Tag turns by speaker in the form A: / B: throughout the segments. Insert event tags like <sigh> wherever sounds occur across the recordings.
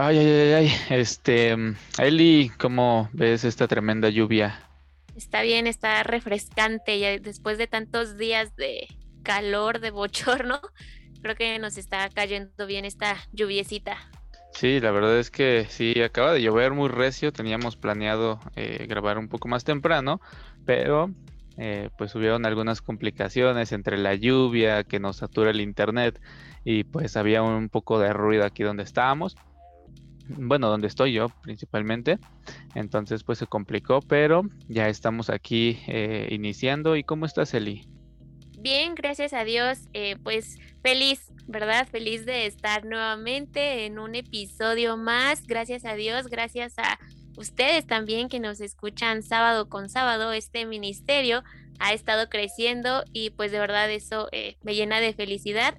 A: Ay, ay, ay, ay. Este, Eli, ¿cómo ves esta tremenda lluvia?
B: Está bien, está refrescante ya después de tantos días de calor, de bochorno. <laughs> Creo que nos está cayendo bien esta lluviecita.
A: Sí, la verdad es que sí, acaba de llover muy recio. Teníamos planeado eh, grabar un poco más temprano, pero eh, pues hubieron algunas complicaciones entre la lluvia que nos satura el internet y pues había un poco de ruido aquí donde estábamos. Bueno, donde estoy yo principalmente. Entonces pues se complicó, pero ya estamos aquí eh, iniciando. ¿Y cómo estás, Eli?
B: Bien, gracias a Dios. Eh, pues feliz, ¿verdad? Feliz de estar nuevamente en un episodio más. Gracias a Dios, gracias a ustedes también que nos escuchan sábado con sábado. Este ministerio ha estado creciendo y pues de verdad eso eh, me llena de felicidad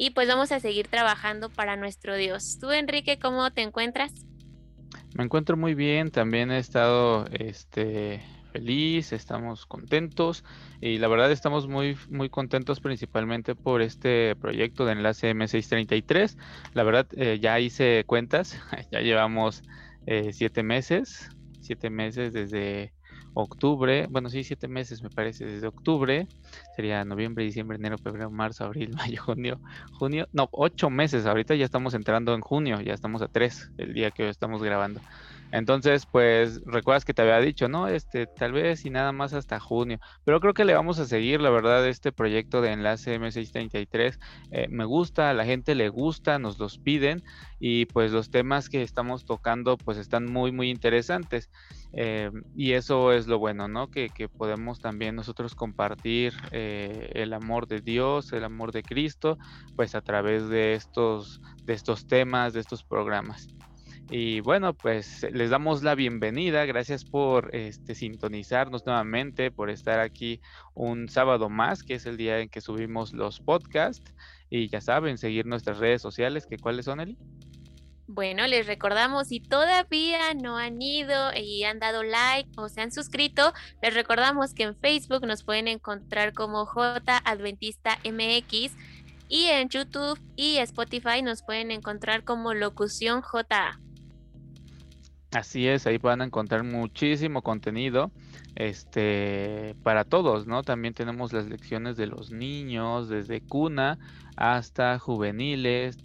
B: y pues vamos a seguir trabajando para nuestro Dios. Tú, Enrique, ¿cómo te encuentras?
A: Me encuentro muy bien, también he estado este, feliz, estamos contentos y la verdad estamos muy, muy contentos principalmente por este proyecto de enlace M633. La verdad eh, ya hice cuentas, <laughs> ya llevamos eh, siete meses, siete meses desde octubre, bueno, sí, siete meses me parece, desde octubre, sería noviembre, diciembre, enero, febrero, marzo, abril, <laughs> mayo, junio, junio, no, ocho meses, ahorita ya estamos entrando en junio, ya estamos a tres, el día que estamos grabando. Entonces, pues, recuerdas que te había dicho, ¿no? Este, tal vez y nada más hasta junio. Pero creo que le vamos a seguir, la verdad, este proyecto de enlace M633. Eh, me gusta, a la gente le gusta, nos los piden. Y pues los temas que estamos tocando, pues están muy, muy interesantes. Eh, y eso es lo bueno, ¿no? Que, que podemos también nosotros compartir eh, el amor de Dios, el amor de Cristo, pues a través de estos, de estos temas, de estos programas. Y bueno, pues les damos la bienvenida. Gracias por este, sintonizarnos nuevamente, por estar aquí un sábado más, que es el día en que subimos los podcasts. Y ya saben, seguir nuestras redes sociales, que cuáles son, Eli.
B: Bueno, les recordamos, si todavía no han ido y han dado like o se han suscrito, les recordamos que en Facebook nos pueden encontrar como J Adventista MX y en YouTube y Spotify nos pueden encontrar como Locución JA.
A: Así es, ahí van a encontrar muchísimo contenido este para todos, ¿no? También tenemos las lecciones de los niños, desde cuna hasta juveniles.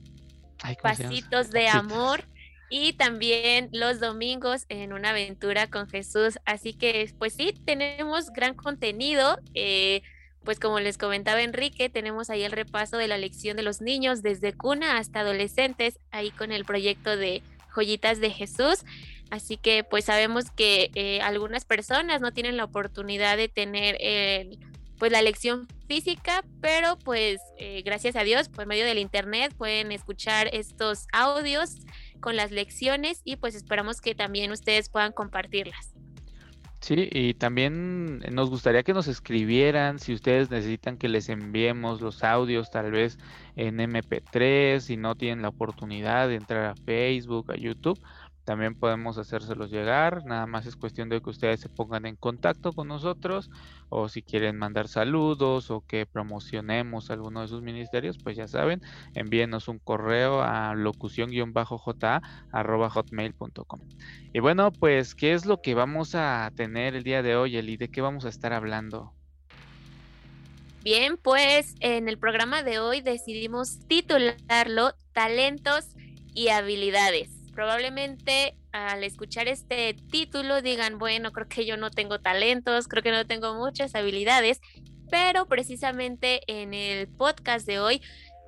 B: Pasitos de amor y también los domingos en una aventura con Jesús. Así que, pues sí, tenemos gran contenido. Eh, pues como les comentaba Enrique, tenemos ahí el repaso de la lección de los niños desde cuna hasta adolescentes, ahí con el proyecto de Joyitas de Jesús. Así que pues sabemos que eh, algunas personas no tienen la oportunidad de tener pues la lección física, pero pues eh, gracias a Dios por medio del internet pueden escuchar estos audios con las lecciones y pues esperamos que también ustedes puedan compartirlas.
A: Sí, y también nos gustaría que nos escribieran si ustedes necesitan que les enviemos los audios tal vez en MP3, si no tienen la oportunidad de entrar a Facebook, a YouTube, también podemos hacérselos llegar, nada más es cuestión de que ustedes se pongan en contacto con nosotros o si quieren mandar saludos o que promocionemos alguno de sus ministerios, pues ya saben, envíenos un correo a locución-ja@hotmail.com. Y bueno, pues ¿qué es lo que vamos a tener el día de hoy, Eli? ¿De qué vamos a estar hablando?
B: Bien, pues en el programa de hoy decidimos titularlo Talentos y habilidades probablemente al escuchar este título digan, bueno, creo que yo no tengo talentos, creo que no tengo muchas habilidades, pero precisamente en el podcast de hoy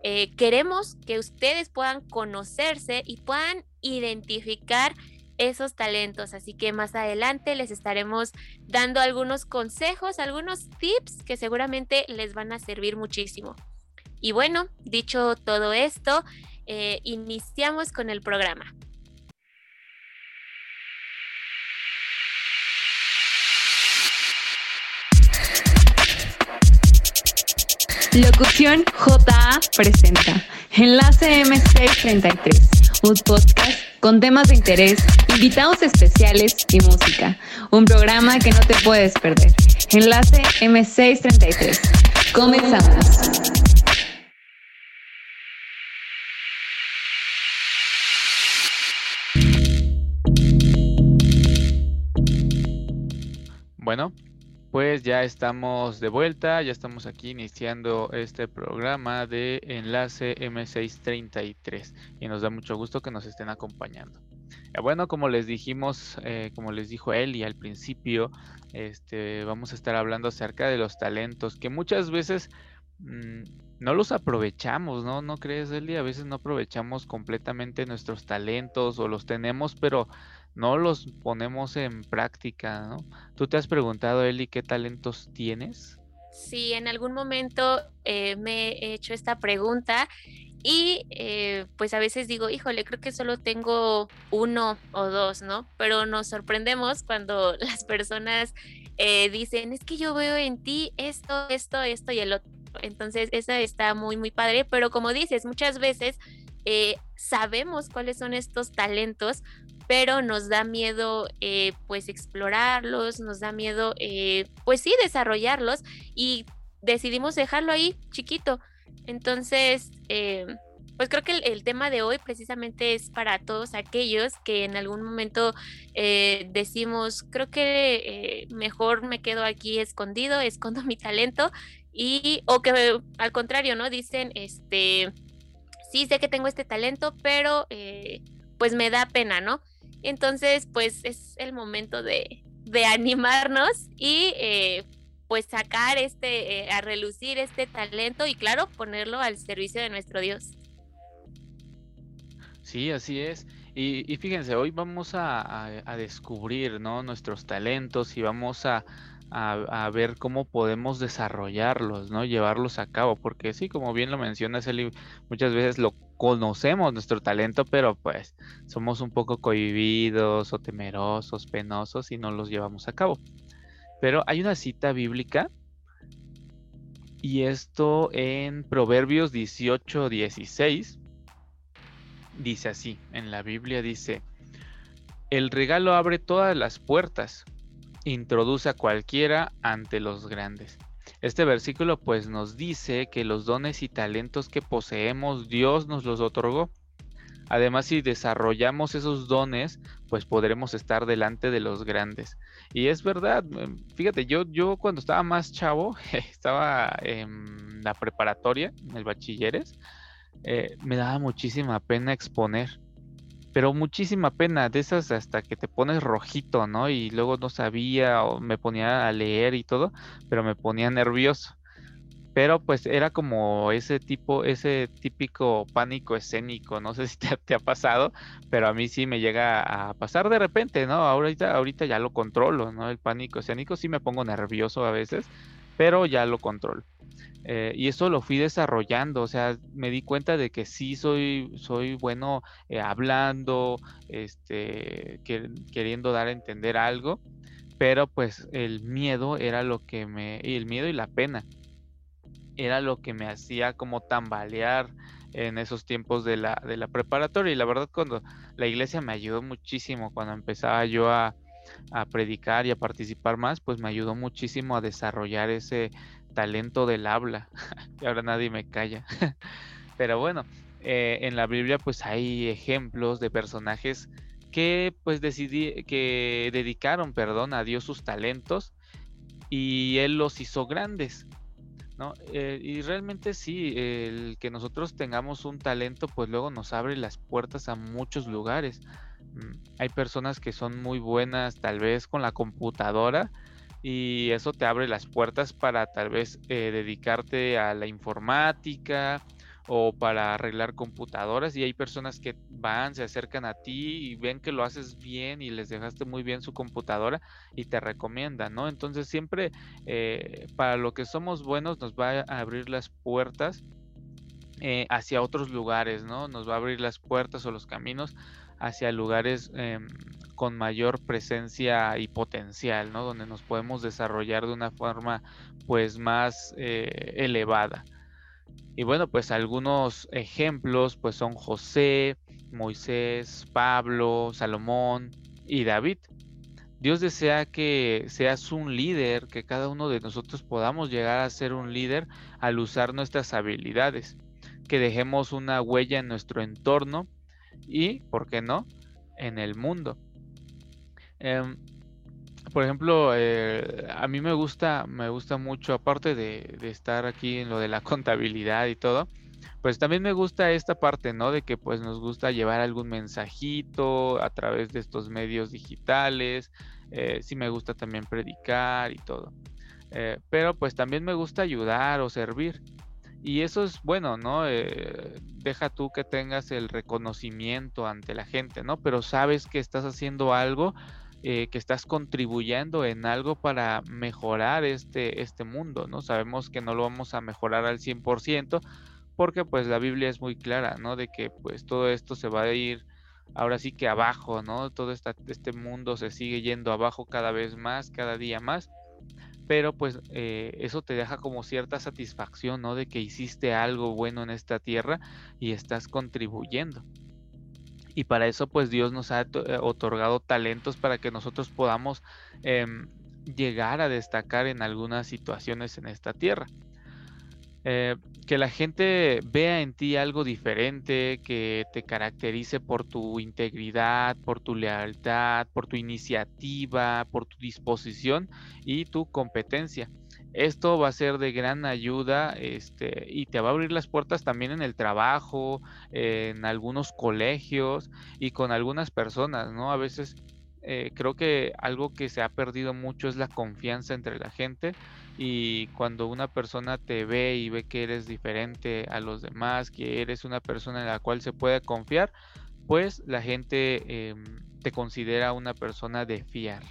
B: eh, queremos que ustedes puedan conocerse y puedan identificar esos talentos. Así que más adelante les estaremos dando algunos consejos, algunos tips que seguramente les van a servir muchísimo. Y bueno, dicho todo esto, eh, iniciamos con el programa.
C: Locución JA presenta Enlace M633, un podcast con temas de interés, invitados especiales y música. Un programa que no te puedes perder. Enlace M633. Comenzamos.
A: Bueno, pues ya estamos de vuelta, ya estamos aquí iniciando este programa de Enlace M633 y nos da mucho gusto que nos estén acompañando. Eh, bueno, como les dijimos, eh, como les dijo Eli al principio, este, vamos a estar hablando acerca de los talentos que muchas veces mm, no los aprovechamos, ¿no? ¿No crees, Eli? A veces no aprovechamos completamente nuestros talentos o los tenemos, pero no los ponemos en práctica, ¿no? ¿Tú te has preguntado, Eli, qué talentos tienes?
B: Sí, en algún momento eh, me he hecho esta pregunta y eh, pues a veces digo, híjole, creo que solo tengo uno o dos, ¿no? Pero nos sorprendemos cuando <laughs> las personas eh, dicen, es que yo veo en ti esto, esto, esto y el otro. Entonces, esa está muy, muy padre, pero como dices, muchas veces sabemos cuáles son estos talentos, pero nos da miedo eh, pues explorarlos, nos da miedo eh, pues sí desarrollarlos y decidimos dejarlo ahí chiquito. Entonces, eh, pues creo que el, tema de hoy precisamente es para todos aquellos que en algún momento decimos, creo que mejor me quedo aquí escondido, escondo <laughs> mi talento y o que al contrario, ¿no? Dicen, este, sí sé que tengo este talento, pero pues me da pena, ¿no? Entonces, pues es el momento de, animarnos y eh, pues sacar este, eh, a relucir este talento y claro, ponerlo al servicio de nuestro Dios.
A: Sí, así es. Y, fíjense, hoy vamos a, a, descubrir ¿no? nuestros talentos y vamos a, a, ver cómo podemos desarrollarlos, ¿no? Llevarlos a cabo, porque sí, como bien lo mencionas, Eli, muchas veces lo conocemos nuestro talento, pero pues somos un poco cohibidos o temerosos, penosos y no los llevamos a cabo. Pero hay una cita bíblica y esto en Proverbios 18, 16 dice así, en la Biblia dice, el regalo abre todas las puertas, introduce a cualquiera ante los grandes. Este versículo pues nos dice que los dones y talentos que poseemos Dios nos los otorgó. Además, si desarrollamos esos dones, pues podremos estar delante de los grandes. Y es verdad, em, fíjate, yo, yo cuando estaba más chavo, <laughs> estaba en la preparatoria, en el bachilleres, eh, me daba muchísima pena exponer pero muchísima pena, de esas hasta que te pones rojito, ¿no? Y luego no sabía o me ponía a leer y todo, pero me ponía nervioso. Pero pues era como ese tipo, ese típico pánico escénico, no sé si te, ha pasado, pero a mí sí me llega a pasar de repente, ¿no? Ahorita, ahorita ya lo controlo, ¿no? El pánico escénico sí me pongo nervioso a veces, pero ya lo controlo. Eh, y eso lo fui desarrollando, o sea, me di cuenta de que sí soy, soy bueno eh, hablando, este, queriendo dar a entender algo, pero pues el miedo era lo que me, y el miedo y la pena, era lo que me hacía como tambalear en esos tiempos de la, de la preparatoria. Y la verdad, cuando la iglesia me ayudó muchísimo, cuando empezaba yo a, a predicar y a participar más, pues me ayudó muchísimo a desarrollar ese, talento del habla. <laughs> y ahora nadie me calla. <laughs> Pero bueno, eh, en la Biblia pues hay ejemplos de personajes que pues decidí, que dedicaron, perdón, a Dios sus talentos y Él los hizo grandes. ¿no? Eh, y realmente sí, el que nosotros tengamos un talento pues luego nos abre las puertas a muchos lugares. Mm, hay personas que son muy buenas tal vez con la computadora, y eso te abre las puertas para tal vez eh, dedicarte a la informática o para arreglar computadoras y hay personas que van, se acercan a ti y ven que lo haces bien y les dejaste muy bien su computadora y te recomiendan, ¿no? Entonces siempre eh, para lo que somos buenos nos va a abrir las puertas eh, hacia otros lugares, ¿no? Nos va a abrir las puertas o los caminos hacia lugares em, con mayor presencia y potencial, ¿no? Donde nos podemos desarrollar de una forma pues más eh, elevada. Y bueno, pues algunos ejemplos pues son José, Moisés, Pablo, Salomón y David. Dios desea que seas un líder, que cada uno de nosotros podamos llegar a ser un líder al usar nuestras habilidades, que dejemos una huella en nuestro entorno y, ¿por qué no?, en el mundo. Em, por ejemplo, eh, a mí me gusta, me gusta mucho, aparte de, estar aquí en lo de la <laughs> contabilidad y todo, pues también me gusta esta parte, ¿no? De que pues nos gusta llevar algún mensajito a través de estos medios digitales, eh, sí me gusta también predicar y todo. Eh, pero pues también me gusta ayudar o servir. Y eso es bueno, ¿no? Eh, deja tú que tengas el reconocimiento ante la gente, ¿no? Pero sabes que estás haciendo algo, que estás contribuyendo en algo para mejorar este, este mundo, ¿no? Sabemos que no lo vamos a mejorar al 100%, porque pues la Biblia es muy clara, ¿no? De que pues todo esto se va a ir ahora sí que abajo, ¿no? Todo este mundo se sigue yendo abajo cada vez más, cada día más, pero pues eh, eso te deja como cierta satisfacción, ¿no? De que hiciste algo bueno en esta tierra y estás contribuyendo. Y para eso pues Dios nos ha eh, otorgado talentos para que nosotros podamos em, llegar a destacar en algunas situaciones en esta tierra. Eh, que la gente vea en ti algo diferente, que te caracterice por tu integridad, por tu lealtad, por tu iniciativa, por tu disposición y tu competencia. Esto va a ser de gran ayuda este, y te va a abrir las puertas también en el trabajo, en algunos colegios y con algunas personas, ¿no? A veces eh, creo que algo que se ha perdido mucho es la confianza entre la gente y cuando una persona te ve y ve que eres diferente a los demás, que eres una persona en la cual se puede confiar, pues la gente em, te considera una persona de fiar.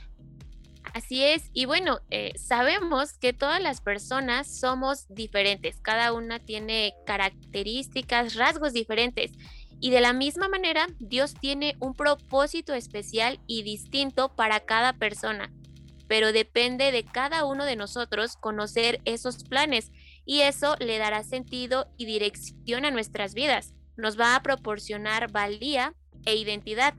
B: Así es, y bueno, eh, sabemos que todas las personas somos diferentes, cada una tiene características, rasgos diferentes, y de la misma manera Dios tiene un propósito especial y distinto para cada persona pero depende de cada uno de nosotros conocer esos planes y eso le dará sentido y dirección a nuestras vidas. Nos va a proporcionar valía e identidad.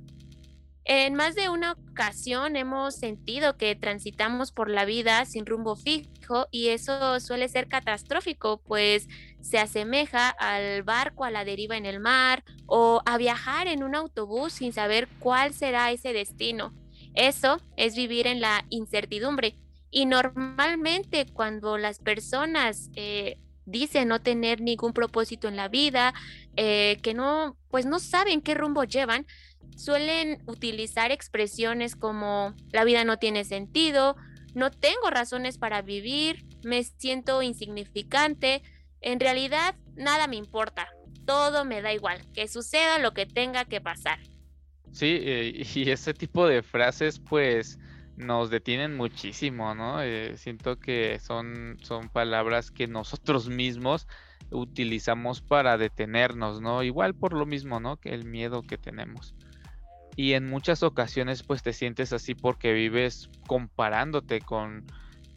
B: En más de una ocasión hemos sentido que transitamos por la vida sin rumbo fijo y eso suele ser catastrófico, pues se asemeja al barco a la deriva en el mar o a viajar en un autobús sin saber cuál será ese destino. Eso es vivir en la incertidumbre. Y normalmente cuando las personas eh, dicen no tener ningún propósito en la vida, eh, que no, pues no saben qué rumbo llevan, suelen utilizar expresiones como la vida no tiene sentido, no tengo razones para vivir, me siento insignificante, en realidad nada me importa, todo me da igual, que suceda lo que tenga que pasar.
A: Sí, eh, <laughs> y ese tipo de frases pues nos detienen muchísimo, ¿no? Eh, siento que son, son palabras que nosotros <laughs> mismos utilizamos para detenernos, ¿no? Igual por lo mismo, ¿no? Que el miedo que tenemos. Y en muchas ocasiones pues te sientes así porque vives comparándote con,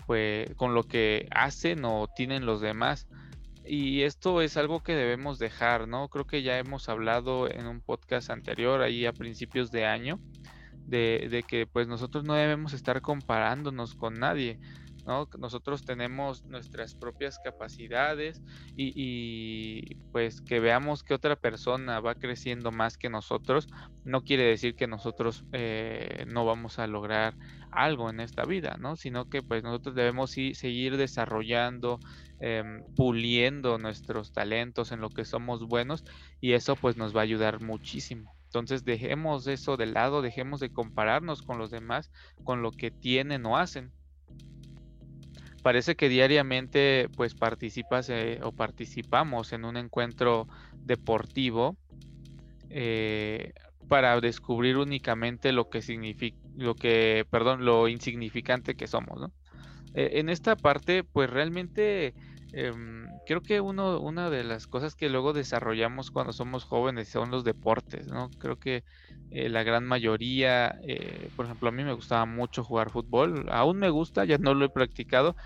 A: pues, con lo que hacen o tienen los demás. Y esto es algo que debemos dejar, ¿no? Creo que ya hemos hablado en un podcast anterior, ahí a principios de año, de, que pues nosotros no debemos estar comparándonos con nadie. ¿No? Nosotros tenemos nuestras propias capacidades y, pues que veamos que otra persona va creciendo más que nosotros, no quiere decir que nosotros eh, no vamos a lograr algo en esta vida, ¿no? Sino que pues nosotros debemos seguir desarrollando, em, puliendo nuestros talentos en lo que somos buenos y eso pues nos va a ayudar muchísimo. Entonces dejemos eso de lado, dejemos de compararnos con los demás, con lo que tienen o hacen. Parece que diariamente pues participas eh, o participamos en un encuentro deportivo eh, para descubrir únicamente lo que significa, lo que, perdón, lo insignificante que somos, ¿no? Eh, en esta parte, pues realmente em, creo que uno, una de las cosas que luego desarrollamos cuando somos jóvenes son los deportes, ¿no? Creo que eh, la gran mayoría, eh, por ejemplo, a mí me gustaba mucho jugar fútbol, aún me gusta, ya no lo he practicado,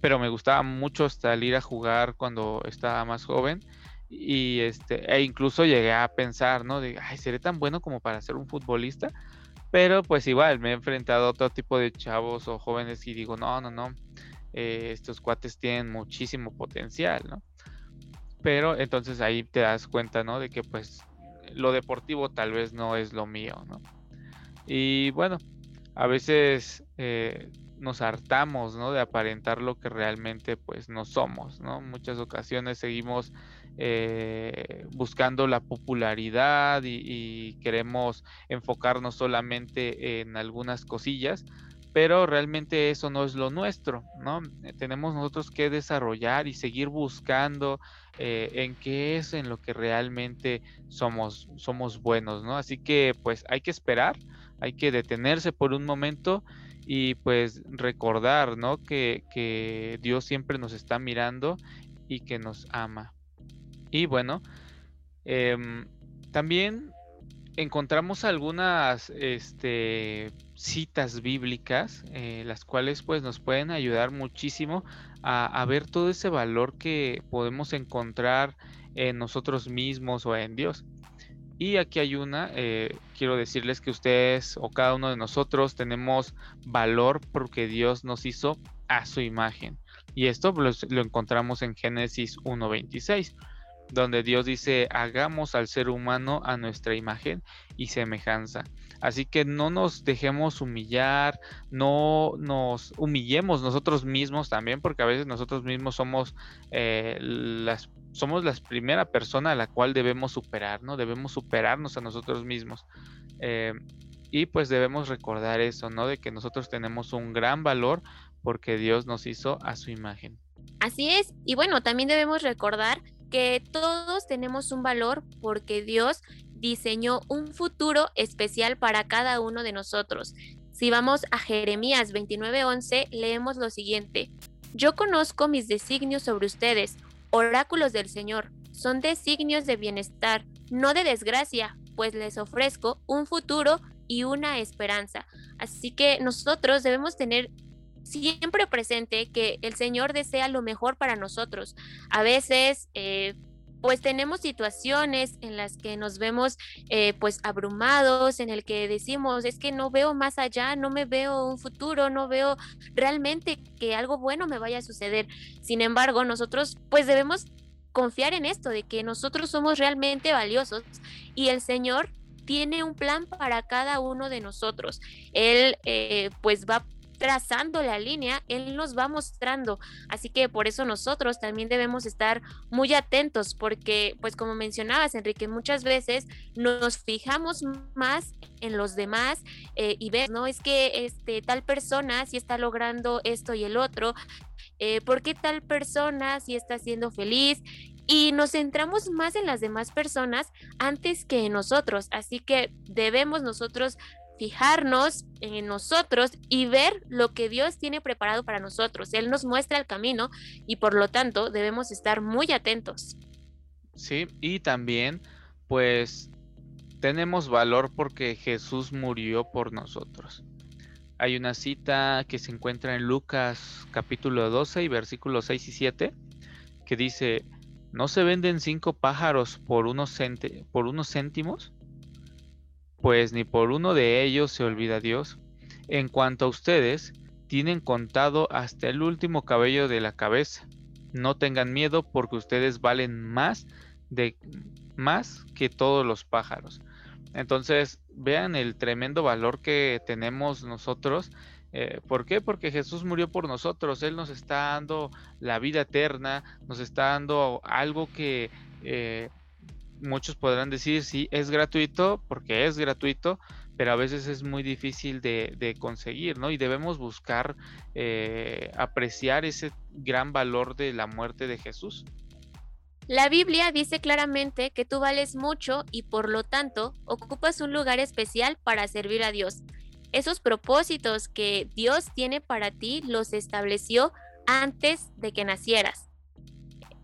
A: pero me gustaba mucho salir a jugar cuando estaba más joven y este, e incluso llegué a pensar, ¿no? De, ay, ¿seré tan bueno como para ser un futbolista? Pero pues igual, me he enfrentado a otro tipo de chavos o jóvenes y digo, no, no, no, eh, estos cuates tienen muchísimo potencial, ¿no? Pero entonces ahí te das cuenta, ¿no? De que pues lo deportivo tal vez no es lo mío, ¿no? Y bueno, a veces eh, nos hartamos, ¿no? De aparentar lo que realmente pues no somos, ¿no? Muchas ocasiones seguimos eh, buscando la popularidad y, queremos enfocarnos solamente en algunas cosillas, pero realmente eso no es lo nuestro, ¿no? Eh, tenemos nosotros que desarrollar y seguir buscando eh, en qué es en lo que realmente somos, somos buenos, ¿no? Así que pues hay que esperar, hay que detenerse por un momento y pues recordar, ¿no? Que, que Dios siempre nos está mirando y que nos ama. Y bueno, em, también encontramos algunas este, citas bíblicas, eh, las cuales pues nos pueden ayudar muchísimo a, ver todo ese valor que podemos encontrar en nosotros mismos o en Dios. Y aquí hay una, eh, quiero decirles que ustedes o cada uno de nosotros tenemos valor porque Dios nos hizo a su imagen. Y esto lo encontramos en Génesis 1.26 donde Dios dice, hagamos al ser humano a nuestra imagen y semejanza. Así que no nos dejemos humillar, no nos humillemos nosotros mismos también, porque a veces nosotros mismos somos eh, las somos la primera persona a la cual debemos superar, ¿no? Debemos superarnos a nosotros mismos. Eh, y pues debemos recordar eso, ¿no? De que nosotros tenemos un gran valor porque Dios nos hizo a su imagen.
B: Así es, y bueno, también debemos recordar que todos tenemos un valor porque Dios diseñó un futuro especial para cada uno de nosotros. Si vamos a Jeremías 29:11, leemos lo siguiente. Yo conozco mis designios sobre ustedes, oráculos del Señor, son designios de bienestar, no de desgracia, pues les ofrezco un futuro y una esperanza. Así que nosotros debemos tener siempre presente que el Señor desea lo mejor para nosotros. A veces, eh, pues tenemos situaciones en las que nos vemos eh, pues abrumados, en el que decimos, es que no veo más allá, no me veo un futuro, no veo realmente que algo bueno me vaya a suceder. Sin embargo, nosotros pues debemos confiar en esto, de que nosotros somos realmente valiosos y el Señor tiene un plan para cada uno de nosotros. Él eh, pues va trazando la línea, Él nos va mostrando. Así que por eso nosotros también debemos estar muy atentos, porque pues como mencionabas, Enrique, muchas veces nos fijamos más en los demás eh, y ves, ¿no? Es que este, tal persona si está logrando esto y el otro, eh, ¿por qué tal persona si está siendo feliz? y nos centramos más en las demás personas antes que en nosotros. Así que debemos nosotros fijarnos en nosotros y ver lo que Dios tiene preparado para nosotros. Él nos muestra el camino y por lo tanto debemos estar muy atentos.
A: Sí, y también pues tenemos valor porque Jesús murió por nosotros. Hay una cita que se encuentra en Lucas capítulo 12 y versículos 6 y 7 que dice, ¿no se venden cinco pájaros por unos, por unos céntimos? Pues ni por uno de ellos se olvida Dios. En cuanto a ustedes, tienen contado hasta el último cabello de la cabeza. No tengan miedo porque ustedes valen más de más que todos los pájaros. Entonces, vean el tremendo valor que tenemos nosotros. Eh, ¿Por qué? Porque Jesús murió por nosotros. Él nos está dando la vida eterna, nos está dando algo que eh, muchos podrán decir, sí, es gratuito, porque es gratuito, pero a veces es muy difícil de, conseguir, ¿no? Y debemos buscar eh, apreciar ese gran valor de la muerte de Jesús.
B: La Biblia dice claramente que tú vales mucho y por lo tanto ocupas un lugar especial para servir a Dios. Esos propósitos que Dios tiene para ti los estableció antes de que nacieras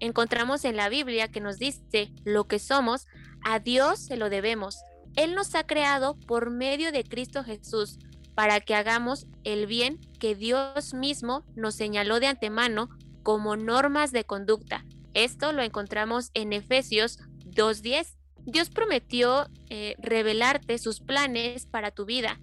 B: encontramos en la Biblia que nos dice lo que somos, a Dios se lo debemos. Él nos ha creado por medio de Cristo Jesús para que hagamos el bien que Dios mismo nos señaló de antemano como normas de conducta. Esto lo encontramos en Efesios 2.10. Dios prometió eh, revelarte sus planes para tu vida.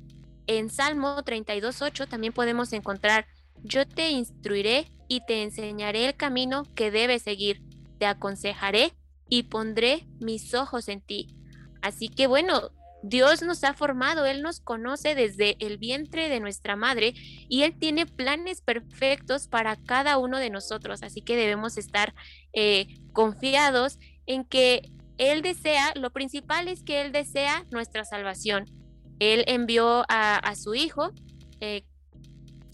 B: En Salmo 32.8 también podemos encontrar, yo te instruiré y te enseñaré el camino que debes seguir. Te aconsejaré y pondré mis ojos en ti. Así que bueno, Dios nos ha formado, Él nos conoce desde el vientre de nuestra madre y Él tiene planes perfectos para cada uno de nosotros. Así que debemos estar eh, confiados en que Él desea, lo principal es que Él desea nuestra salvación. Él envió a, su Hijo, eh,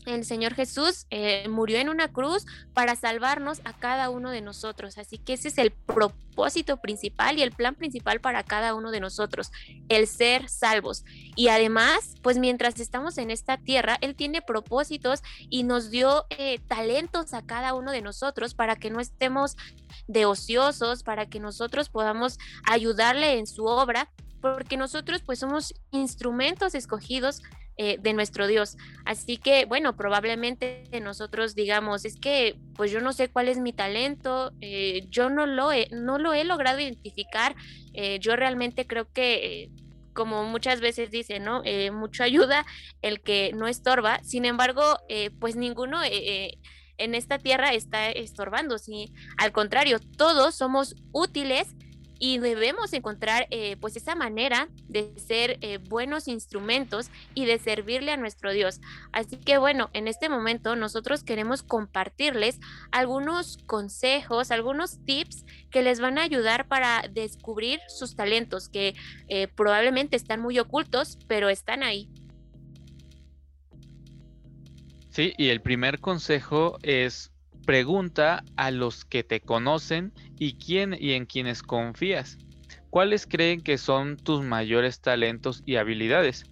B: el Señor Jesús eh, murió en una cruz para salvarnos a cada uno de nosotros. Así que ese es el propósito principal y el plan principal para cada uno de nosotros, el ser salvos. Y además, pues mientras estamos en esta tierra, Él tiene propósitos y nos dio eh, talentos a cada uno de nosotros para que no estemos de ociosos, para que nosotros podamos ayudarle en su obra porque nosotros pues somos instrumentos escogidos eh, de nuestro Dios. Así que, bueno, probablemente nosotros digamos, es que pues yo no sé cuál es mi talento, eh, yo no lo, he, no lo he logrado identificar, eh, yo realmente creo que... como muchas veces dice, ¿no? mucho ayuda el que no estorba. Sin embargo, pues ninguno en esta tierra está estorbando. ¿sí? Al contrario, todos somos útiles y debemos encontrar eh, pues esa manera de ser eh, buenos instrumentos y de servirle a nuestro Dios. Así que bueno, en este momento nosotros queremos compartirles algunos consejos, algunos tips que les van a ayudar para descubrir sus talentos que eh, probablemente están muy ocultos, pero están ahí.
A: Sí, y el primer consejo es Pregunta a los que te conocen y quién y en quienes confías. ¿Cuáles creen que son tus mayores talentos y habilidades?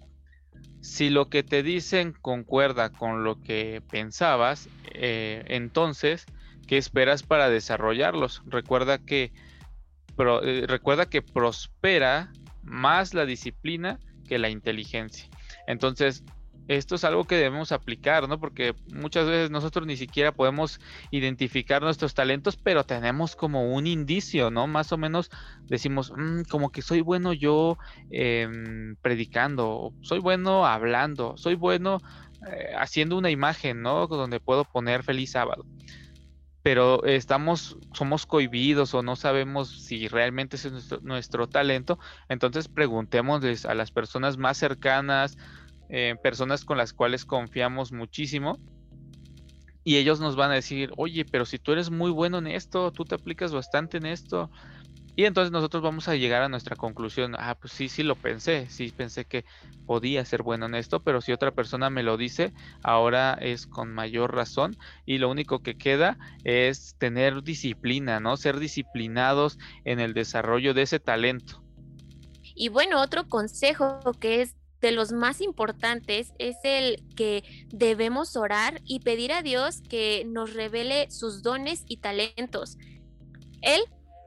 A: Si lo que te dicen concuerda con lo que pensabas, eh, entonces, ¿qué esperas para desarrollarlos? Recuerda que, eh, recuerda que prospera más la disciplina que la inteligencia. Entonces, esto es algo que debemos aplicar, ¿no? Porque muchas veces nosotros ni siquiera podemos identificar nuestros talentos, pero tenemos como un indicio, ¿no? Más o menos decimos, mm, como que soy bueno yo em, predicando, soy bueno hablando, soy bueno eh, haciendo una imagen, ¿no? Donde puedo poner feliz sábado. Pero estamos, somos cohibidos o no sabemos si realmente es nuestro, nuestro talento, entonces preguntémosles a las personas más cercanas, eh, personas con las cuales confiamos muchísimo. Y ellos nos van a decir, oye, pero si tú eres muy bueno en esto, tú te aplicas bastante en esto. Y entonces nosotros vamos a llegar a nuestra conclusión, ah, pues sí, sí lo pensé, sí pensé que podía ser bueno en esto, pero si otra persona me lo dice, ahora es con mayor razón y lo único que queda es tener disciplina, ¿no? Ser disciplinados en el desarrollo de ese talento.
B: Y bueno, otro consejo que es de los más importantes es el que debemos orar y pedir a Dios que nos revele sus dones y talentos. Él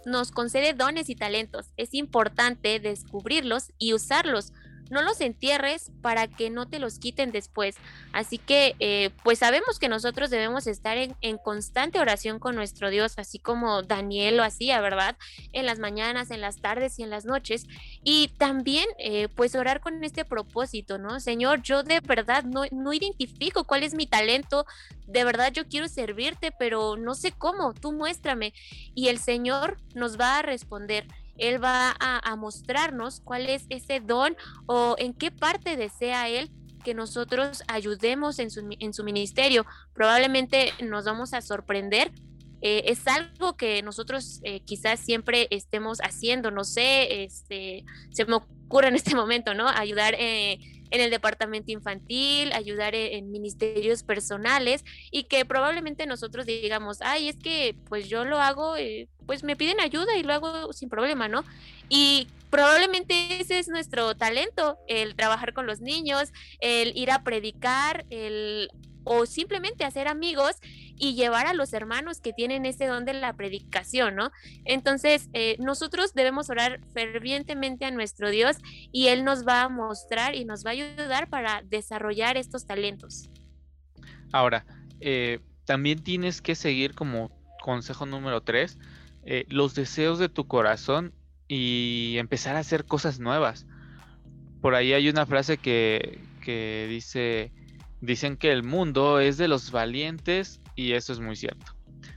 B: nos concede dones y talentos. Es importante descubrirlos y usarlos no los entierres para que no te los quiten después. Así que, eh, pues sabemos que nosotros debemos estar en, constante oración con nuestro Dios, así como Daniel lo hacía, ¿verdad? En las mañanas, en las tardes y en las noches. Y también, eh, pues orar con este propósito, ¿no? Señor, yo de verdad no, no identifico cuál es mi talento, de verdad yo quiero servirte, pero no sé cómo, tú muéstrame. Y el Señor nos va a responder. Él va a, mostrarnos cuál es ese don o en qué parte desea Él que nosotros ayudemos en su, ministerio. Probablemente nos vamos a sorprender. Eh, es algo que nosotros eh, quizás siempre estemos haciendo, no sé, este, se me ocurre en este momento, ¿no? Ayudar eh, en el departamento infantil, ayudar e-, en, ministerios personales y que probablemente nosotros digamos, ay, es que pues yo lo hago, eh, pues me piden ayuda y lo hago sin problema, ¿no? Y probablemente ese es nuestro talento, el trabajar con los niños, el ir a predicar, el o simplemente hacer amigos y llevar a los hermanos que tienen ese don de la predicación, ¿no? Entonces, eh, nosotros debemos orar fervientemente a nuestro Dios y Él nos va a mostrar y nos va a ayudar para desarrollar estos talentos.
A: Ahora, eh, también tienes que seguir como consejo número tres, eh, los deseos de tu corazón y empezar a hacer cosas nuevas. Por ahí hay una frase que, que dice, Dicen que el mundo es de los valientes y eso es muy cierto.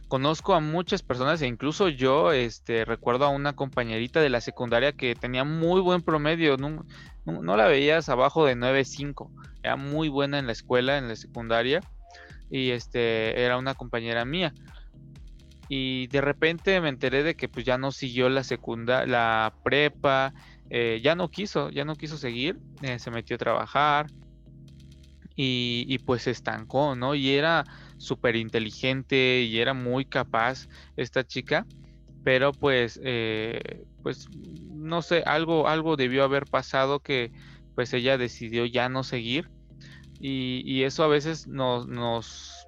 A: Conozco a muchas personas e incluso yo este, recuerdo a una compañerita de la secundaria que tenía muy buen promedio, no, la veías abajo de 9.5. Era muy buena en la escuela, en la secundaria. Y este era una compañera mía. Y de repente me enteré de que pues ya no siguió la secundaria, la prepa, eh, ya no quiso, ya no quiso seguir, eh, se metió a trabajar y, y, pues se estancó, ¿no? Y era súper inteligente y era muy capaz esta chica, pero pues, eh, pues no sé, algo, algo debió haber pasado que pues ella decidió ya no seguir y, eso a veces nos, nos,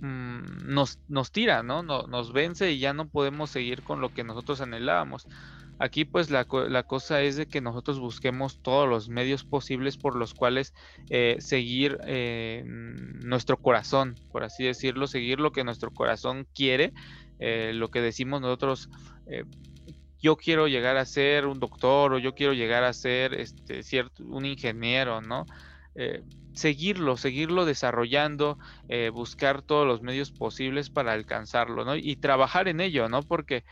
A: mm, nos, nos tira, ¿no? Nos vence y ya no podemos seguir con lo que nosotros anhelábamos. Aquí pues la, cosa es de que nosotros busquemos todos los medios posibles por los cuales eh, seguir eh, nuestro corazón, por así decirlo, seguir lo que nuestro corazón quiere, eh, lo que decimos nosotros, yo quiero llegar a ser un doctor o yo quiero llegar a ser este, cierto, un ingeniero, ¿no? seguirlo, seguirlo desarrollando, buscar todos los medios posibles para alcanzarlo, ¿no? Y trabajar en ello, ¿no? Porque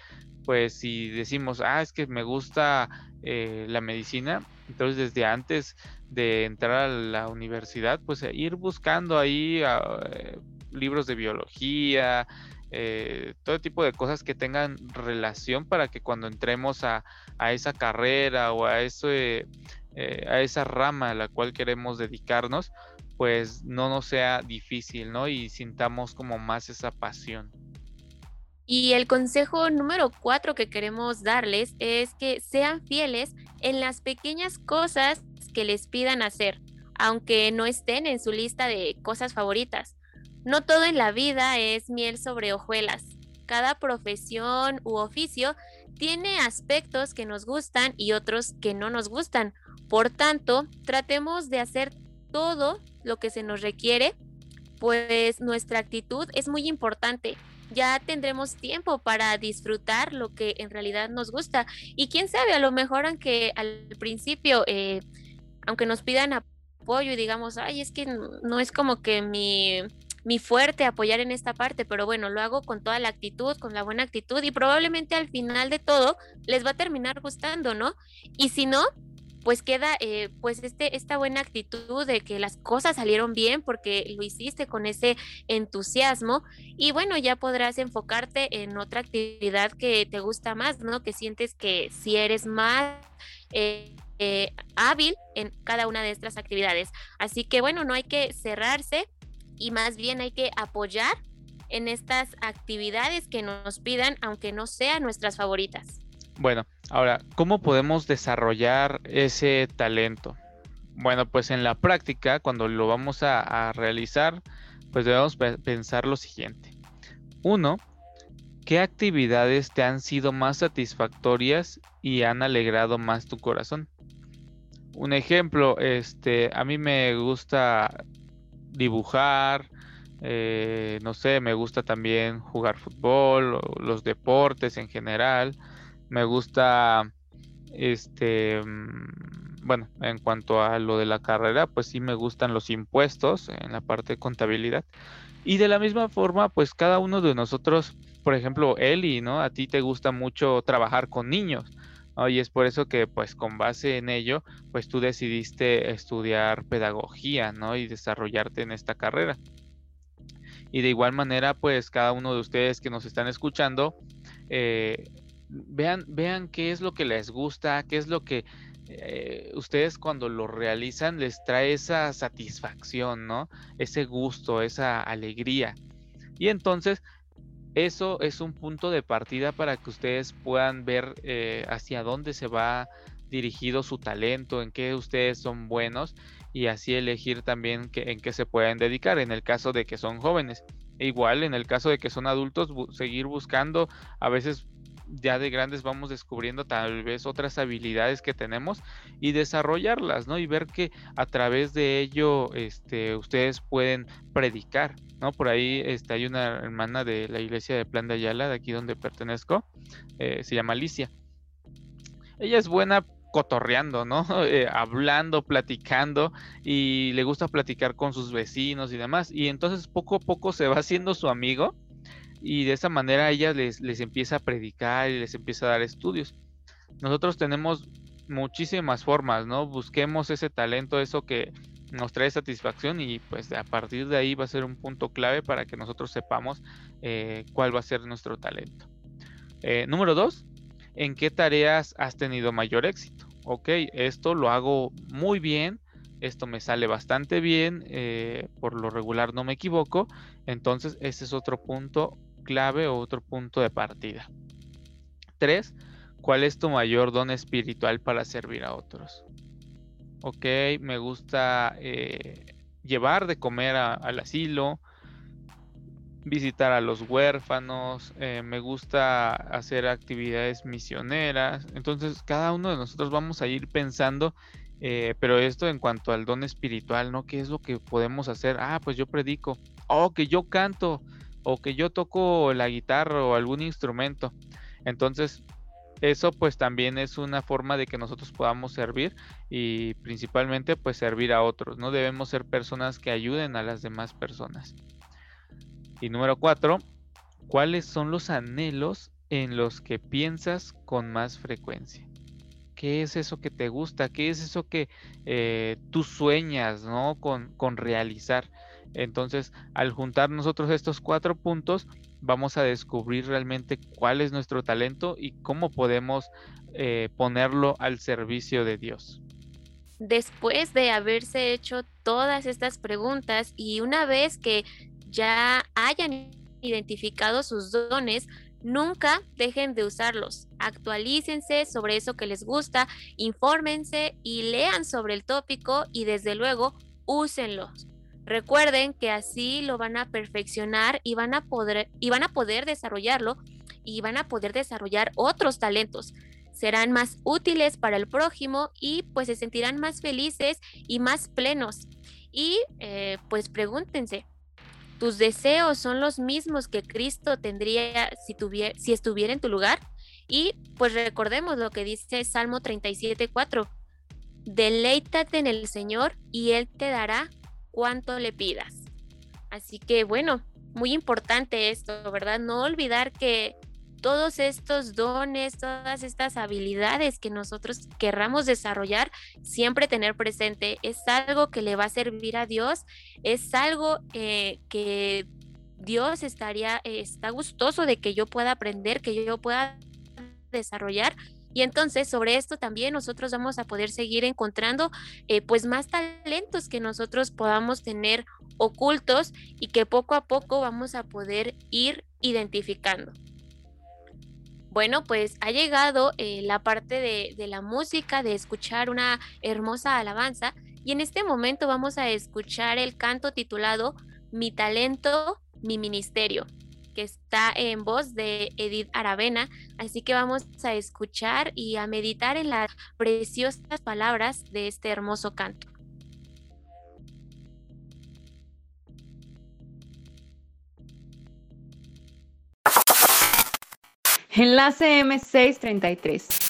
A: pues si decimos, ah, es que me gusta eh, la medicina, entonces desde antes de entrar a la universidad, pues eh, ir buscando ahí ah, eh, libros de biología, todo tipo de cosas que tengan relación para que cuando entremos a, esa carrera o a, eso, a esa rama a la cual queremos dedicarnos, pues no nos sea difícil, ¿no? Y sintamos como más esa pasión.
B: Y el consejo número cuatro que queremos darles es que sean fieles en las pequeñas cosas que les pidan hacer, aunque no estén en su lista de cosas favoritas. No todo en la vida es miel sobre hojuelas. Cada profesión u oficio tiene aspectos que nos gustan y otros que no nos gustan. Por tanto, tratemos de hacer todo lo que se nos requiere, pues nuestra actitud es muy importante ya tendremos tiempo para disfrutar lo que en realidad nos gusta. Y quién sabe, a lo mejor aunque al principio, eh, aunque nos pidan apoyo y digamos, ay, es que no es como que mi, mi fuerte apoyar en esta parte, pero bueno, lo hago con toda la actitud, con la buena actitud y probablemente al final de todo les va a terminar gustando, ¿no? Y si no, pues queda eh, pues este, esta buena actitud de que las cosas salieron bien porque lo hiciste con ese entusiasmo y bueno, ya podrás enfocarte en otra actividad que te gusta más, ¿no? Que sientes que si eres más... Eh, eh, hábil en cada una de estas actividades. Así que bueno, no hay que cerrarse y más bien hay que apoyar en estas actividades que nos pidan, aunque no sean nuestras favoritas.
A: Bueno, ahora, ¿cómo podemos desarrollar ese talento? Bueno, pues en la práctica, cuando lo vamos a, realizar, pues debemos pensar lo siguiente. Uno, ¿qué actividades te han sido más satisfactorias y han alegrado más tu corazón? Un ejemplo, este, a mí me gusta dibujar, eh, no sé, me gusta también jugar fútbol, los deportes en general me gusta, este, mm, bueno, en cuanto a lo de la carrera, pues sí me gustan los impuestos en la parte de contabilidad. Y de la misma forma, pues cada uno de nosotros, por ejemplo, Eli, ¿no? A ti te gusta mucho trabajar con niños. Y es por eso que, pues, con base en ello, pues tú decidiste estudiar pedagogía, ¿no? Y desarrollarte en esta carrera. Y de igual manera, pues, cada uno de ustedes que nos están escuchando, eh, vean, vean qué es lo que les gusta, qué es lo que eh, ustedes cuando lo realizan les trae esa satisfacción, ¿no? Ese gusto, esa alegría. Y entonces eso es un punto de partida para que ustedes puedan ver eh, hacia dónde se va dirigido su talento, en qué ustedes son buenos y así elegir también en qué se pueden dedicar en el caso de que son jóvenes. E igual en el caso de que son adultos, seguir buscando, a veces ya de grandes vamos descubriendo tal vez otras habilidades que tenemos y desarrollarlas, ¿no? Y ver que a través de ello este, ustedes pueden predicar, ¿no? Por ahí este, hay una hermana de la iglesia de Plan de Ayala, de aquí donde pertenezco, eh, se llama Alicia. Ella es buena cotorreando, ¿no? <laughs> Eh, hablando, platicando y le gusta platicar con sus vecinos y demás. Y entonces poco a poco se va haciendo su amigo y de esa manera ella les, les empieza a predicar y les empieza a dar estudios. Nosotros tenemos muchísimas formas, ¿no? Busquemos ese talento, eso que nos trae satisfacción y pues a partir de ahí va a ser un punto clave para que nosotros sepamos eh, cuál va a ser nuestro talento. Eh, número dos, ¿en qué tareas has tenido mayor éxito? Ok, esto lo hago muy bien, esto me sale bastante bien, eh, por lo regular no me equivoco, entonces ese es otro punto clave o otro punto de partida. Tres, ¿cuál es tu mayor don espiritual para servir a otros? ok, me gusta eh, llevar de comer al asilo, visitar a los huérfanos, eh, me gusta hacer actividades misioneras. Entonces, cada uno de nosotros vamos a ir pensando, eh, pero esto en cuanto al don espiritual, ¿no? ¿Qué es lo que podemos hacer? Ah, pues yo predico, oh, que yo canto, o que yo toco la guitarra o algún instrumento. Entonces, eso pues también es una forma de que nosotros podamos servir y principalmente pues servir a otros. No debemos ser personas que ayuden a las demás personas. Y número cuatro, ¿cuáles son los anhelos en los que piensas con más frecuencia? ¿Qué es eso que te gusta? ¿Qué es eso que eh, tú sueñas ¿no? con, con realizar? Entonces, al juntar nosotros estos cuatro puntos, vamos a descubrir realmente cuál es nuestro talento y cómo podemos eh, ponerlo al servicio de Dios.
B: Después de haberse hecho todas estas preguntas y una vez que ya hayan identificado sus dones, nunca dejen de usarlos. Actualícense sobre eso que les gusta, infórmense y lean sobre el tópico y desde luego úsenlos. Recuerden que así lo van a perfeccionar y van a poder, y van a poder desarrollarlo y van a poder desarrollar otros talentos. Serán más útiles para el prójimo y pues se sentirán más felices y más plenos. Y eh, pues pregúntense, ¿tus deseos son los mismos que Cristo tendría si, tuviera, si estuviera en tu lugar? Y pues recordemos lo que dice Salmo 37.4. Deleítate en el Señor y Él te dará cuánto le pidas. Así que bueno, muy importante esto, ¿verdad? No olvidar que todos estos dones, todas estas habilidades que nosotros querramos desarrollar, siempre tener presente, es algo que le va a servir a Dios, es algo eh, que Dios estaría, está gustoso de que yo pueda aprender, que yo pueda desarrollar y entonces sobre esto también nosotros vamos a poder seguir encontrando eh, pues más talentos que nosotros podamos tener ocultos y que poco a poco vamos a poder ir identificando. Bueno, pues ha llegado eh, la parte de, de la música, de escuchar una hermosa alabanza y en este momento vamos a escuchar el canto titulado Mi talento, mi ministerio que está en voz de Edith Aravena. Así que vamos a escuchar y a meditar en las preciosas palabras de este hermoso canto.
C: Enlace M633.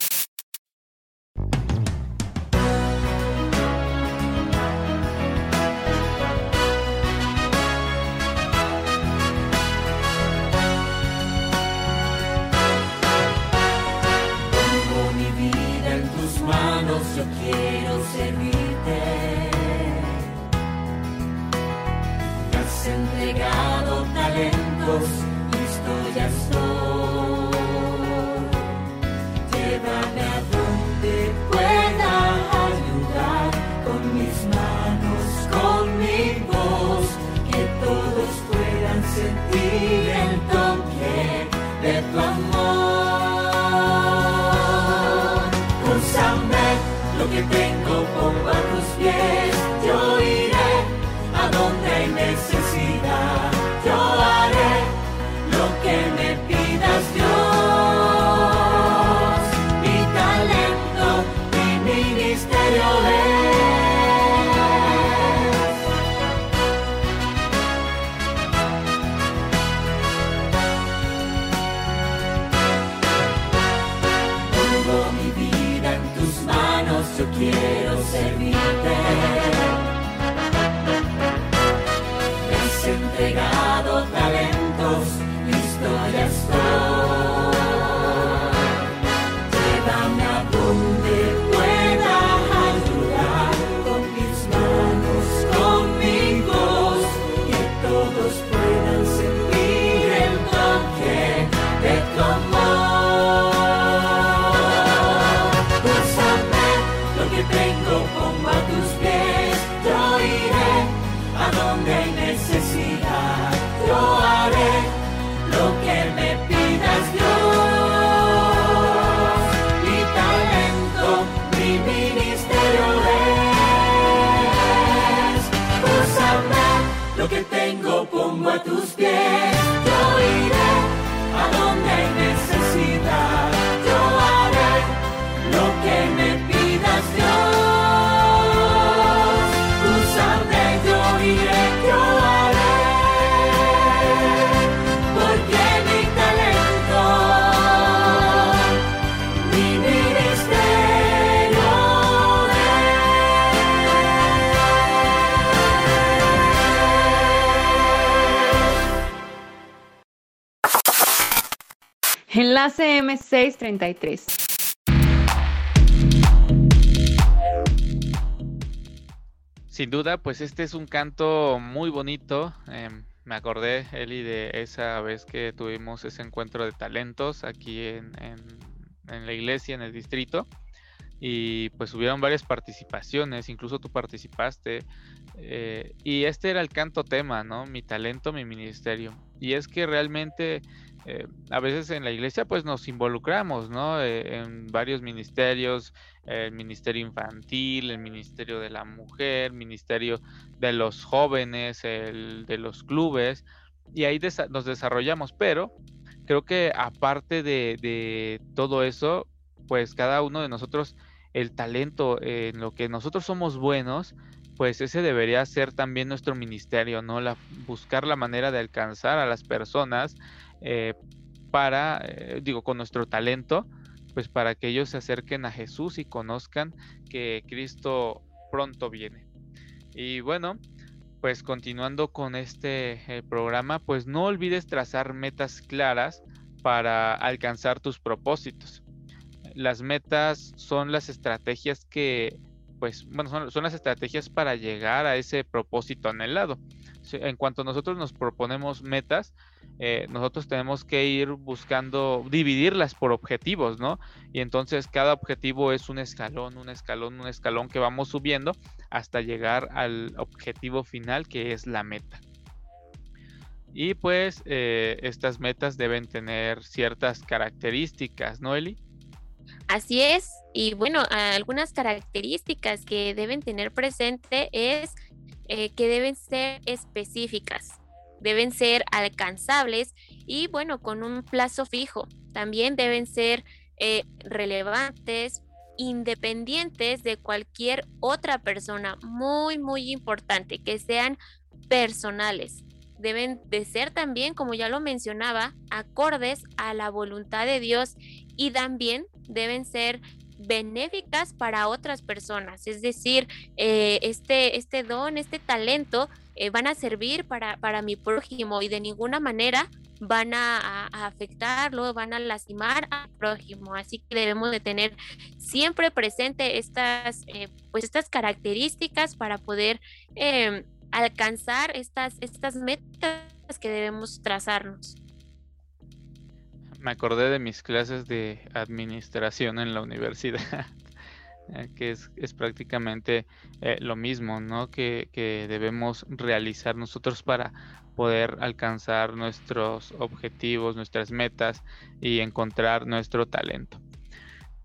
D: Llévame a donde
C: Enlace M633.
A: Sin duda, pues este es un canto muy bonito. em, me acordé, Eli, de esa vez que tuvimos ese encuentro de talentos aquí en, en- la iglesia, en el distrito. Y pues hubieron varias participaciones, incluso tú participaste. eh, y este era el canto tema, ¿no? Mi talento, mi ministerio. Y es que realmente eh, a veces en la iglesia pues nos involucramos, ¿no? Eh, en varios ministerios, el ministerio infantil, el ministerio de la mujer, ministerio de los jóvenes, el de los clubes, y ahí nos desarrollamos, pero creo que aparte de todo eso, pues cada uno de nosotros, el talento en lo que nosotros somos buenos, pues ese debería ser también nuestro ministerio, ¿no? La, buscar la manera de alcanzar a las personas eh, para, eh, digo, con nuestro talento, pues para que ellos se acerquen a Jesús y conozcan que Cristo pronto viene. Y bueno, pues continuando con este eh, programa, pues no olvides trazar metas claras para alcanzar tus propósitos. Las metas son las estrategias que, pues, bueno, son, son las estrategias para llegar a ese propósito anhelado. En cuanto nosotros nos proponemos metas, eh, nosotros tenemos que ir buscando dividirlas por objetivos, ¿no? Y entonces cada objetivo es un escalón, un escalón, un escalón que vamos subiendo hasta llegar al objetivo final que es la meta. Y pues eh, estas metas deben tener ciertas características, ¿no, Eli?
B: Así es, y bueno, algunas características que deben tener presente es eh, que deben ser específicas, deben ser alcanzables y bueno, con un plazo fijo. También deben ser eh, relevantes, independientes de cualquier otra persona. Muy, muy importante, que sean personales. Deben de ser también, como ya lo mencionaba, acordes a la voluntad de Dios y también deben ser benéficas para otras personas. Es decir, eh, este, este don, este talento eh, van a servir para, para mi prójimo y de ninguna manera van a, a- afectarlo, van a lastimar al prójimo. Así que debemos de tener siempre presente estas, eh, pues estas características para poder eh, alcanzar estas, estas metas que debemos trazarnos.
A: Me acordé de mis clases de administración en la universidad, <laughs> eh, que es, es prácticamente eh, lo mismo, ¿no? Que, que debemos realizar nosotros para poder alcanzar nuestros objetivos, nuestras metas y encontrar nuestro talento.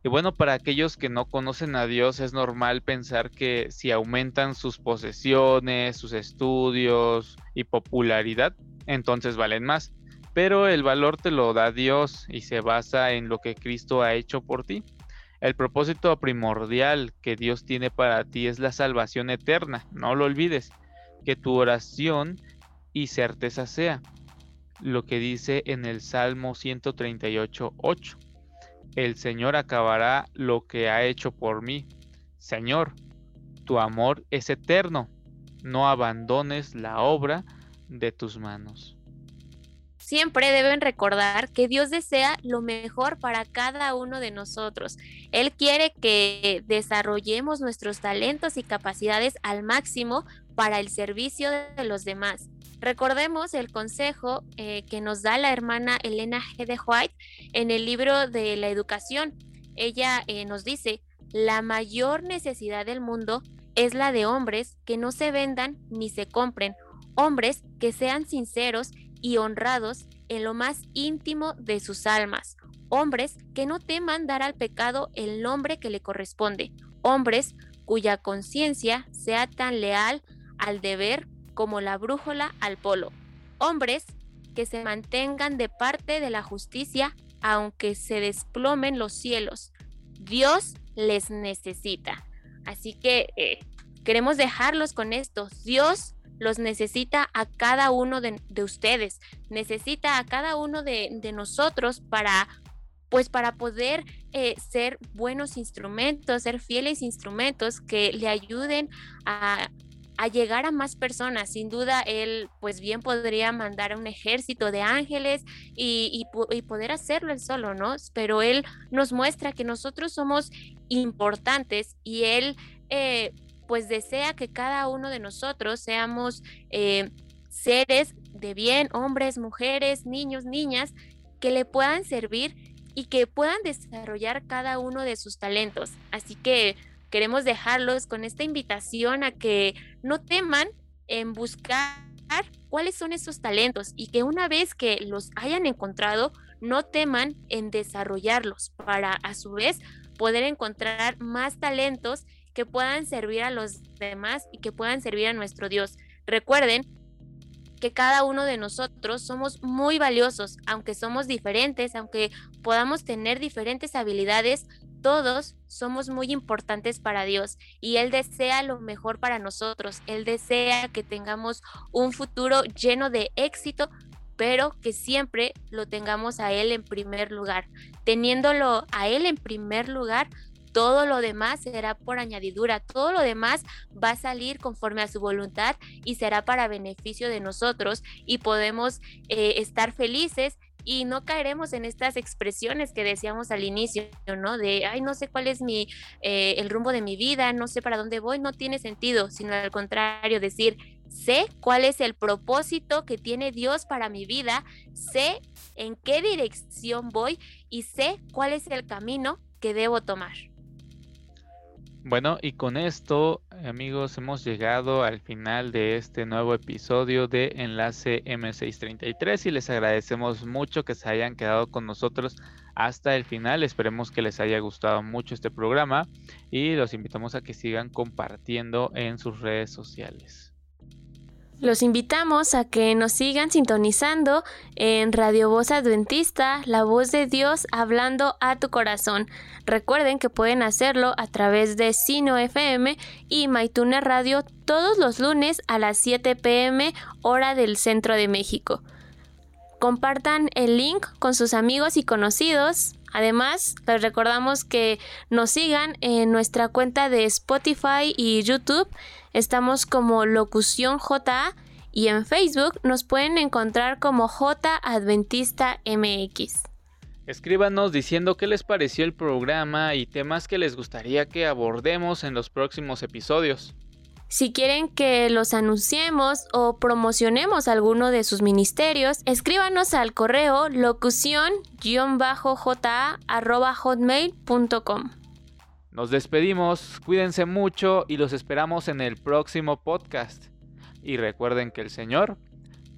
A: Y bueno, para aquellos que no conocen a Dios, es normal pensar que si aumentan sus posesiones, sus estudios y popularidad, entonces valen más. Pero el valor te lo da Dios y se basa en lo que Cristo ha hecho por ti. El propósito primordial que Dios tiene para ti es la salvación eterna, no lo olvides. Que tu oración y certeza sea lo que dice en el Salmo 138.8. El Señor acabará lo que ha hecho por mí. Señor, tu amor es eterno. No abandones la obra de tus manos.
B: Siempre deben recordar que Dios desea lo mejor para cada uno de nosotros. Él quiere que desarrollemos nuestros talentos y capacidades al máximo para el servicio de los demás. Recordemos el consejo eh, que nos da la hermana Elena G. de White en el libro de la educación. Ella eh, nos dice, la mayor necesidad del mundo es la de hombres que no se vendan ni se compren, hombres que sean sinceros y honrados en lo más íntimo de sus almas, hombres que no teman dar al pecado el nombre que le corresponde, hombres cuya conciencia sea tan leal al deber como la brújula al polo. Hombres que se mantengan de parte de la justicia aunque se desplomen los cielos. Dios les necesita. Así que eh, queremos dejarlos con esto. Dios los necesita a cada uno de, ustedes, necesita a cada uno de, nosotros para pues para poder eh, ser buenos instrumentos, ser fieles instrumentos que le ayuden a, llegar a más personas. Sin duda, él pues bien podría mandar a un ejército de ángeles y, poder hacerlo él solo, ¿no? Pero él nos muestra que nosotros somos importantes y él eh, pues desea que cada uno de nosotros seamos eh, seres de bien, hombres, mujeres, niños, niñas, que le puedan servir y que puedan desarrollar cada uno de sus talentos. Así que queremos dejarlos con esta invitación a que no teman en buscar cuáles son esos talentos y que una vez que los hayan encontrado, no teman en desarrollarlos para a su vez poder encontrar más talentos que puedan servir a los demás y que puedan servir a nuestro Dios. Recuerden que cada uno de nosotros somos muy valiosos, aunque somos diferentes, aunque podamos tener diferentes habilidades, todos somos muy importantes para Dios y Él desea lo mejor para nosotros. Él desea que tengamos un futuro lleno de éxito, pero que siempre lo tengamos a Él en primer lugar. Teniéndolo a Él en primer lugar, todo lo demás será por añadidura, todo lo demás va a salir conforme a su voluntad y será para beneficio de nosotros y podemos eh, estar felices y no caeremos en estas expresiones que decíamos al inicio, ¿no? De, ay, no sé cuál es mi, eh, el rumbo de mi vida, no sé para dónde voy, no tiene sentido, sino al contrario, decir, sé cuál es el propósito que tiene Dios para mi vida, sé en qué dirección voy y sé cuál es el camino que debo tomar.
A: Bueno, y con esto, amigos, hemos llegado al final de este nuevo episodio de Enlace M633 y les agradecemos mucho que se hayan quedado con nosotros hasta el final. Esperemos que les haya gustado mucho este programa y los invitamos a que sigan compartiendo en sus redes sociales.
B: Los invitamos a que nos sigan sintonizando en Radio Voz Adventista, la voz de Dios hablando a tu corazón. Recuerden que pueden hacerlo a través de Sino FM y Maitune Radio todos los lunes a las 7 pm hora del centro de México. Compartan el link con sus amigos y conocidos. Además, les recordamos que nos sigan en nuestra cuenta de Spotify y YouTube Estamos como Locución JA y en Facebook nos pueden encontrar como J Adventista MX.
A: Escríbanos diciendo qué les pareció el programa y temas que les gustaría que abordemos en los próximos episodios.
B: Si quieren que los anunciemos o promocionemos alguno de sus ministerios, escríbanos al correo locución-ja.hotmail.com.
A: Nos despedimos, cuídense mucho y los esperamos en el próximo podcast. Y recuerden que el Señor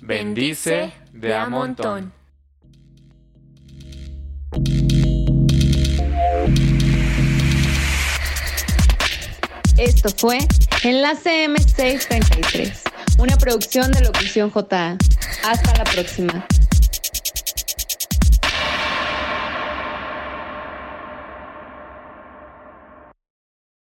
A: bendice, de, a montón.
C: Esto fue Enlace M633, una producción de Locución JA. Hasta la próxima.